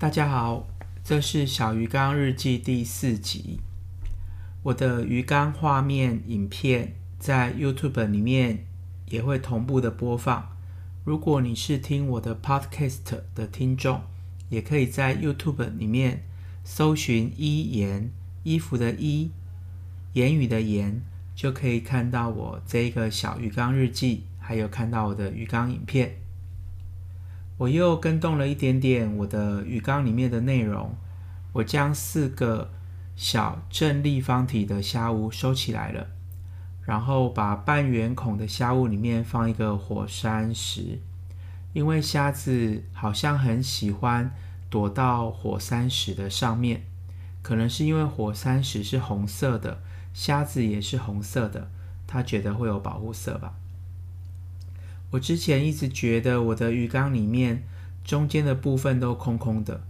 大家好，这是小鱼缸日记第四集。我的鱼缸画面、影片在 YouTube 里面也会同步的播放。如果你是听我的 Podcast 的听众，也可以在 YouTube 里面搜寻“衣言”，衣服的“衣”，言语的“言”，就可以看到我这个小鱼缸日记，还有看到我的鱼缸影片。我又更动了一点点我的鱼缸里面的内容，我将四个小正立方体的虾屋收起来了，然后把半圆孔的虾屋里面放一个火山石，因为虾子好像很喜欢躲到火山石的上面，可能是因为火山石是红色的，虾子也是红色的，它觉得会有保护色吧。我之前一直觉得我的鱼缸里面中间的部分都空空的，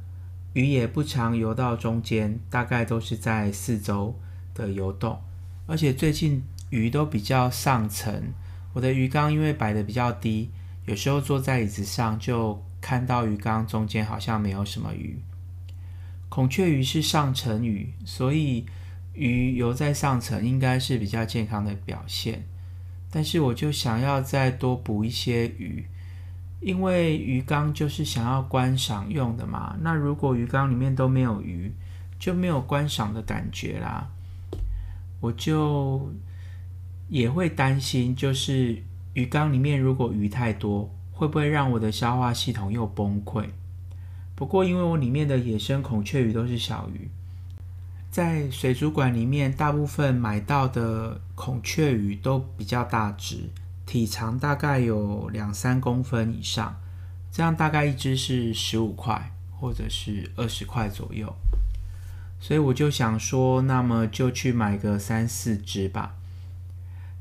鱼也不常游到中间，大概都是在四周的游动。而且最近鱼都比较上层，我的鱼缸因为摆得比较低，有时候坐在椅子上就看到鱼缸中间好像没有什么鱼。孔雀鱼是上层鱼，所以鱼游在上层应该是比较健康的表现。但是我就想要再多补一些鱼，因为鱼缸就是想要观赏用的嘛。那如果鱼缸里面都没有鱼，就没有观赏的感觉啦。我就也会担心，就是鱼缸里面如果鱼太多，会不会让我的消化系统又崩溃？不过因为我里面的野生孔雀鱼都是小鱼。在水族馆里面，大部分买到的孔雀鱼都比较大只，体长大概有两三公分以上，这样大概一只是十五块或者是二十块左右。所以我就想说，那么就去买个三四只吧。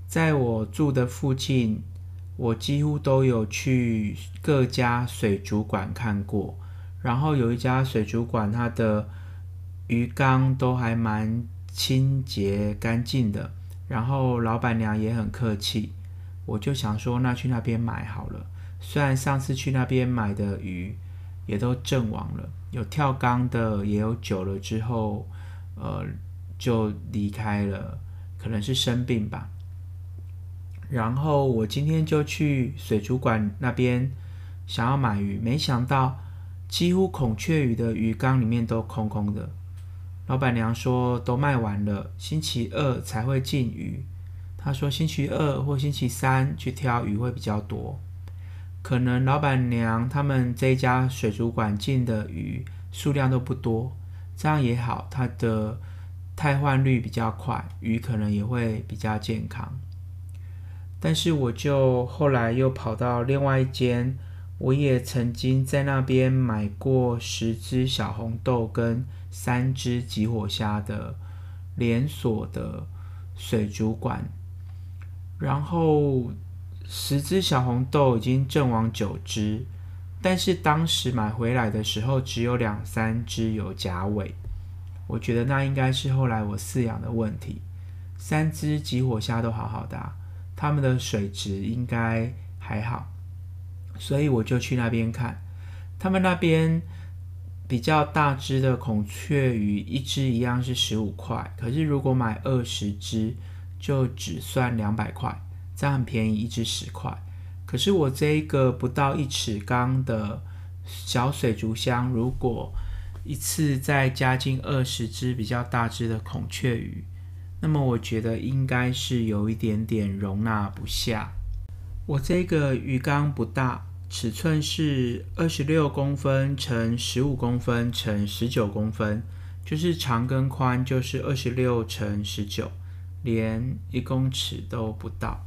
在我住的附近，我几乎都有去各家水族馆看过，然后有一家水族馆，它的鱼缸都还蛮清洁干净的，然后老板娘也很客气，我就想说，那去那边买好了。虽然上次去那边买的鱼也都阵亡了，有跳缸的，也有久了之后，呃，就离开了，可能是生病吧。然后我今天就去水族馆那边想要买鱼，没想到几乎孔雀鱼的鱼缸里面都空空的。老板娘说都卖完了，星期二才会进鱼。她说星期二或星期三去挑鱼会比较多。可能老板娘他们这家水族馆进的鱼数量都不多，这样也好，它的汰换率比较快，鱼可能也会比较健康。但是我就后来又跑到另外一间，我也曾经在那边买过十只小红豆跟。三只吉火虾的连锁的水族馆，然后十只小红豆已经阵亡九只，但是当时买回来的时候只有两三只有甲尾，我觉得那应该是后来我饲养的问题。三只吉火虾都好好的啊，它们的水质应该还好，所以我就去那边看，他们那边。比较大只的孔雀鱼，一只一样是十五块，可是如果买二十只，就只算两百块，这样很便宜，一只十块。可是我这一个不到一尺缸的小水族箱，如果一次再加进二十只比较大只的孔雀鱼，那么我觉得应该是有一点点容纳不下。我这个鱼缸不大。尺寸是二十六公分乘十五公分乘十九公分，就是长跟宽就是二十六乘十九，连一公尺都不到。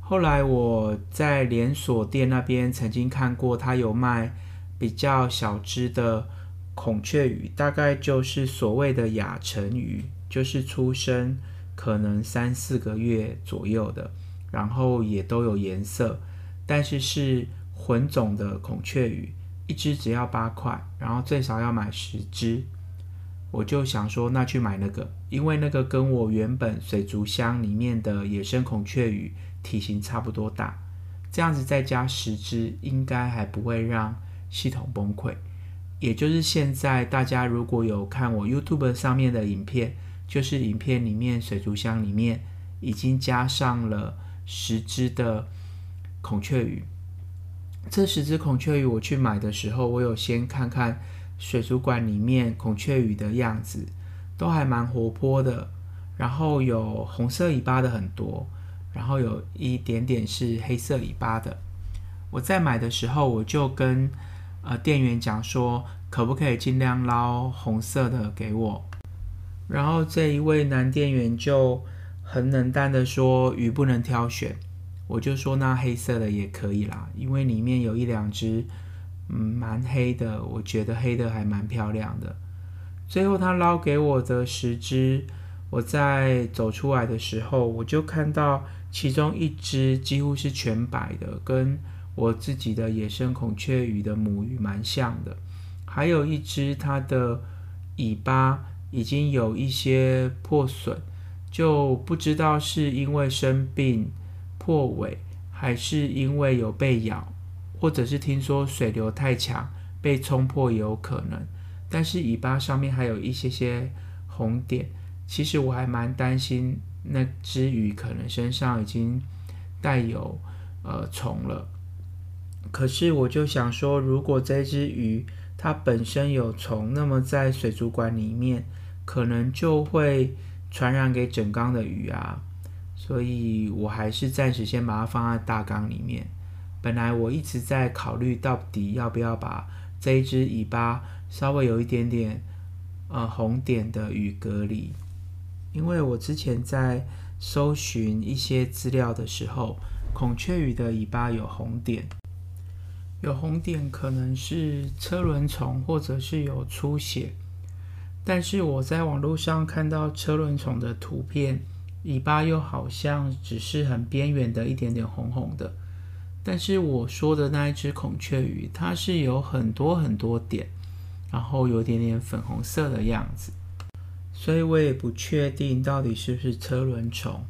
后来我在连锁店那边曾经看过，他有卖比较小只的孔雀鱼，大概就是所谓的亚成鱼，就是出生可能三四个月左右的，然后也都有颜色。但是是混种的孔雀鱼，一只只要八块，然后最少要买十只。我就想说，那去买那个，因为那个跟我原本水族箱里面的野生孔雀鱼体型差不多大，这样子再加十只，应该还不会让系统崩溃。也就是现在大家如果有看我 YouTube 上面的影片，就是影片里面水族箱里面已经加上了十只的孔雀鱼。这十只孔雀鱼我去买的时候，我有先看看水族馆里面孔雀鱼的样子，都还蛮活泼的。然后有红色尾巴的很多，然后有一点点是黑色尾巴的。我在买的时候，我就跟呃店员讲说，可不可以尽量捞红色的给我。然后这一位男店员就很冷淡的说，鱼不能挑选。我就说那黑色的也可以啦，因为里面有一两只嗯蛮黑的，我觉得黑的还蛮漂亮的。最后他捞给我的十只。我在走出来的时候，我就看到其中一只几乎是全白的，跟我自己的野生孔雀鱼的母鱼蛮像的。还有一只，它的尾巴已经有一些破损，就不知道是因为生病破尾，还是因为有被咬，或者是听说水流太强被冲破也有可能。但是尾巴上面还有一些些红点。其实我还蛮担心那只鱼可能身上已经带有呃虫了，可是我就想说，如果这只鱼它本身有虫，那么在水族馆里面可能就会传染给整缸的鱼啊，所以我还是暂时先把它放在大缸里面。本来我一直在考虑到底要不要把这一只尾巴稍微有一点点呃红点的鱼隔离。因为我之前在搜寻一些资料的时候，孔雀鱼的尾巴有红点，有红点可能是车轮虫或者是有出血，但是我在网络上看到车轮虫的图片，尾巴又好像只是很边缘的一点点红红的，但是我说的那一只孔雀鱼，它是有很多很多点，然后有点点粉红色的样子。所以我也不确定到底是不是车轮虫，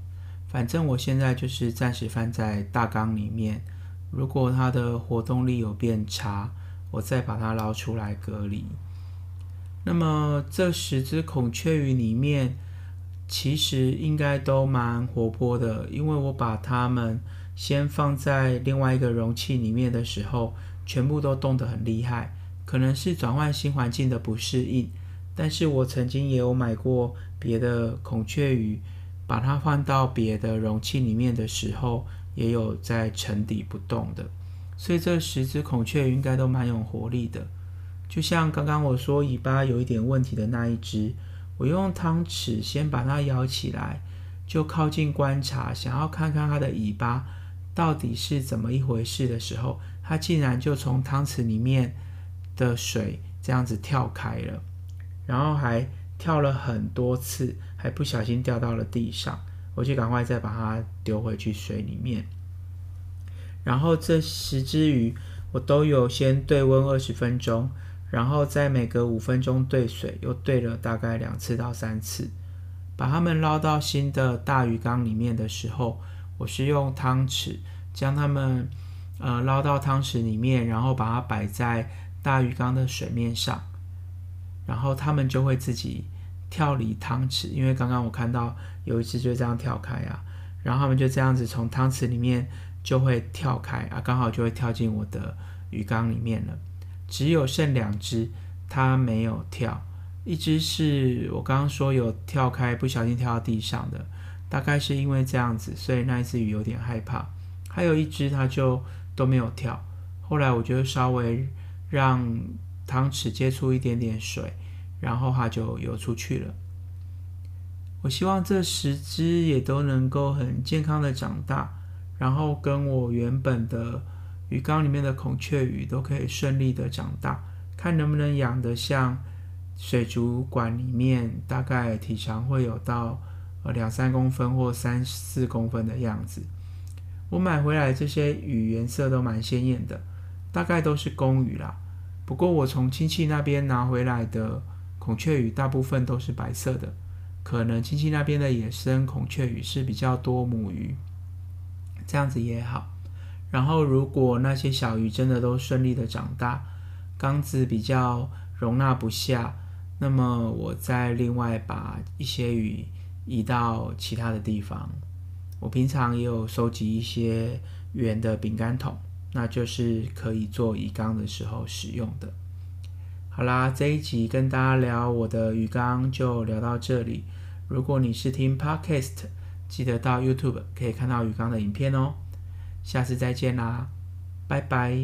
反正我现在就是暂时放在大缸里面。如果它的活动力有变差，我再把它捞出来隔离。那么这十只孔雀鱼里面，其实应该都蛮活泼的，因为我把它们先放在另外一个容器里面的时候，全部都动得很厉害，可能是转换新环境的不适应。但是我曾经也有买过别的孔雀鱼，把它换到别的容器里面的时候，也有在沉底不动的。所以这十只孔雀鱼应该都蛮有活力的。就像刚刚我说尾巴有一点问题的那一只，我用汤匙先把它舀起来，就靠近观察，想要看看它的尾巴到底是怎么一回事的时候，它竟然就从汤匙里面的水这样子跳开了。然后还跳了很多次，还不小心掉到了地上，我就赶快再把它丢回去水里面。然后这十只鱼我都有先对温二十分钟，然后在每隔五分钟兑水，又兑了大概两次到三次。把它们捞到新的大鱼缸里面的时候，我是用汤匙将它们呃捞到汤匙里面，然后把它摆在大鱼缸的水面上。然后他们就会自己跳离汤匙，因为刚刚我看到有一只就这样跳开啊，然后他们就这样子从汤匙里面就会跳开啊，刚好就会跳进我的鱼缸里面了。只有剩两只，它没有跳，一只是我刚刚说有跳开，不小心跳到地上的，大概是因为这样子，所以那一只鱼有点害怕。还有一只它就都没有跳，后来我就稍微让。汤匙接触一点点水，然后它就游出去了。我希望这十只也都能够很健康的长大，然后跟我原本的鱼缸里面的孔雀鱼都可以顺利的长大，看能不能养得像水族馆里面大概体长会有到呃两三公分或三四公分的样子。我买回来这些鱼颜色都蛮鲜艳的，大概都是公鱼啦。不过我从亲戚那边拿回来的孔雀鱼大部分都是白色的，可能亲戚那边的野生孔雀鱼是比较多母鱼，这样子也好。然后如果那些小鱼真的都顺利的长大，缸子比较容纳不下，那么我再另外把一些鱼移到其他的地方。我平常也有收集一些圆的饼干桶，那就是可以做鱼缸的时候使用的。好啦，这一集跟大家聊我的鱼缸就聊到这里。如果你是听 Podcast，记得到 YouTube 可以看到鱼缸的影片哦。下次再见啦，拜拜。